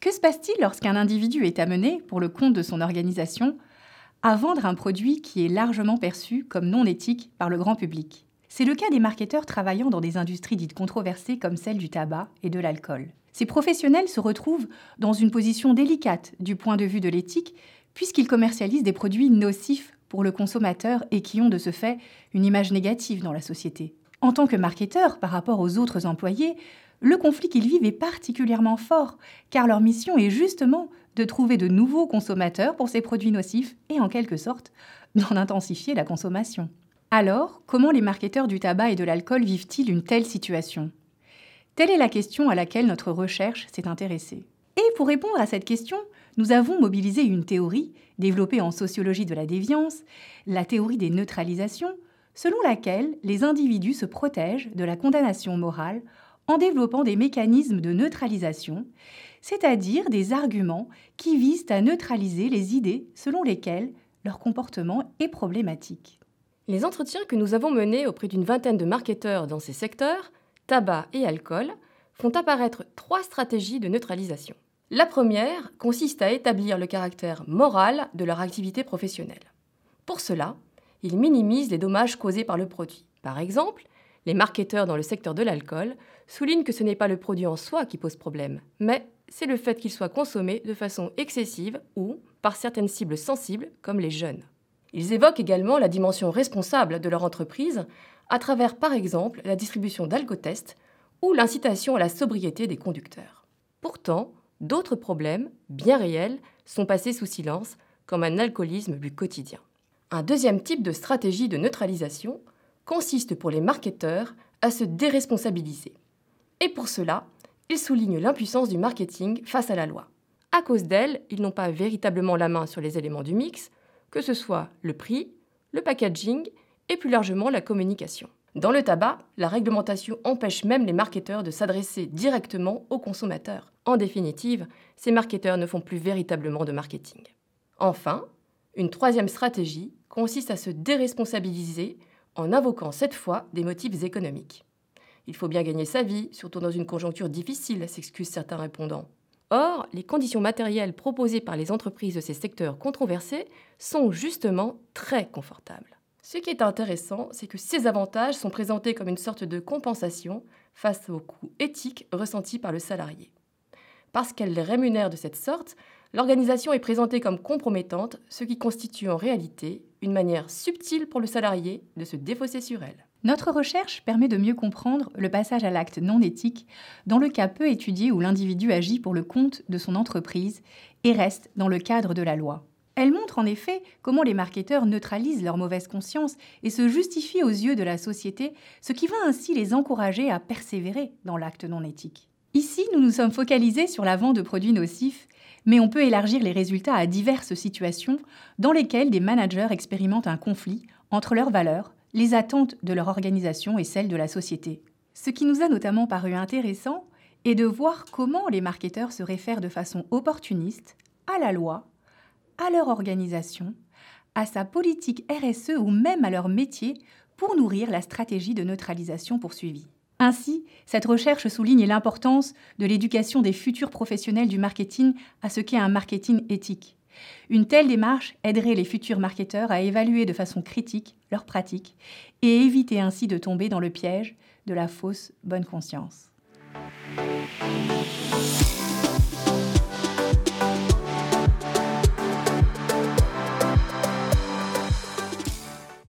Que se passe-t-il lorsqu'un individu est amené, pour le compte de son organisation, à vendre un produit qui est largement perçu comme non éthique par le grand public? C'est le cas des marketeurs travaillant dans des industries dites controversées comme celle du tabac et de l'alcool. Ces professionnels se retrouvent dans une position délicate du point de vue de l'éthique, puisqu'ils commercialisent des produits nocifs pour le consommateur et qui ont de ce fait une image négative dans la société. En tant que marketeur, par rapport aux autres employés, le conflit qu'ils vivent est particulièrement fort, car leur mission est justement de trouver de nouveaux consommateurs pour ces produits nocifs et en quelque sorte d'en intensifier la consommation. Alors, comment les marketeurs du tabac et de l'alcool vivent-ils une telle situation? Telle est la question à laquelle notre recherche s'est intéressée. Et pour répondre à cette question, nous avons mobilisé une théorie, développée en sociologie de la déviance, la théorie des neutralisations, selon laquelle les individus se protègent de la condamnation morale en développant des mécanismes de neutralisation, c'est-à-dire des arguments qui visent à neutraliser les idées selon lesquelles leur comportement est problématique. Les entretiens que nous avons menés auprès d'une vingtaine de marketeurs dans ces secteurs tabac et alcool, font apparaître trois stratégies de neutralisation. La première consiste à établir le caractère moral de leur activité professionnelle. Pour cela, ils minimisent les dommages causés par le produit. Par exemple, les marketeurs dans le secteur de l'alcool soulignent que ce n'est pas le produit en soi qui pose problème, mais c'est le fait qu'il soit consommé de façon excessive ou par certaines cibles sensibles comme les jeunes. Ils évoquent également la dimension responsable de leur entreprise à travers par exemple la distribution d'alcotests ou l'incitation à la sobriété des conducteurs. Pourtant, d'autres problèmes, bien réels, sont passés sous silence, comme un alcoolisme du quotidien. Un deuxième type de stratégie de neutralisation consiste pour les marketeurs à se déresponsabiliser. Et pour cela, ils soulignent l'impuissance du marketing face à la loi. À cause d'elle, ils n'ont pas véritablement la main sur les éléments du mix, que ce soit le prix, le packaging et plus largement la communication. Dans le tabac, la réglementation empêche même les marketeurs de s'adresser directement aux consommateurs. En définitive, ces marketeurs ne font plus véritablement de marketing. Enfin, une troisième stratégie consiste à se déresponsabiliser en invoquant cette fois des motifs économiques. Il faut bien gagner sa vie, surtout dans une conjoncture difficile, s'excusent certains répondants. Or, les conditions matérielles proposées par les entreprises de ces secteurs controversés sont justement très confortables. Ce qui est intéressant, c'est que ces avantages sont présentés comme une sorte de compensation face aux coûts éthiques ressentis par le salarié. Parce qu'elle les rémunère de cette sorte, l'organisation est présentée comme compromettante, ce qui constitue en réalité une manière subtile pour le salarié de se défausser sur elle. Notre recherche permet de mieux comprendre le passage à l'acte non éthique dans le cas peu étudié où l'individu agit pour le compte de son entreprise et reste dans le cadre de la loi. Elle montre en effet comment les marketeurs neutralisent leur mauvaise conscience et se justifient aux yeux de la société, ce qui va ainsi les encourager à persévérer dans l'acte non éthique. Ici, nous nous sommes focalisés sur la vente de produits nocifs, mais on peut élargir les résultats à diverses situations dans lesquelles des managers expérimentent un conflit entre leurs valeurs, les attentes de leur organisation et celles de la société. Ce qui nous a notamment paru intéressant est de voir comment les marketeurs se réfèrent de façon opportuniste à la loi à leur organisation, à sa politique RSE ou même à leur métier pour nourrir la stratégie de neutralisation poursuivie. Ainsi, cette recherche souligne l'importance de l'éducation des futurs professionnels du marketing à ce qu'est un marketing éthique. Une telle démarche aiderait les futurs marketeurs à évaluer de façon critique leurs pratiques et éviter ainsi de tomber dans le piège de la fausse bonne conscience.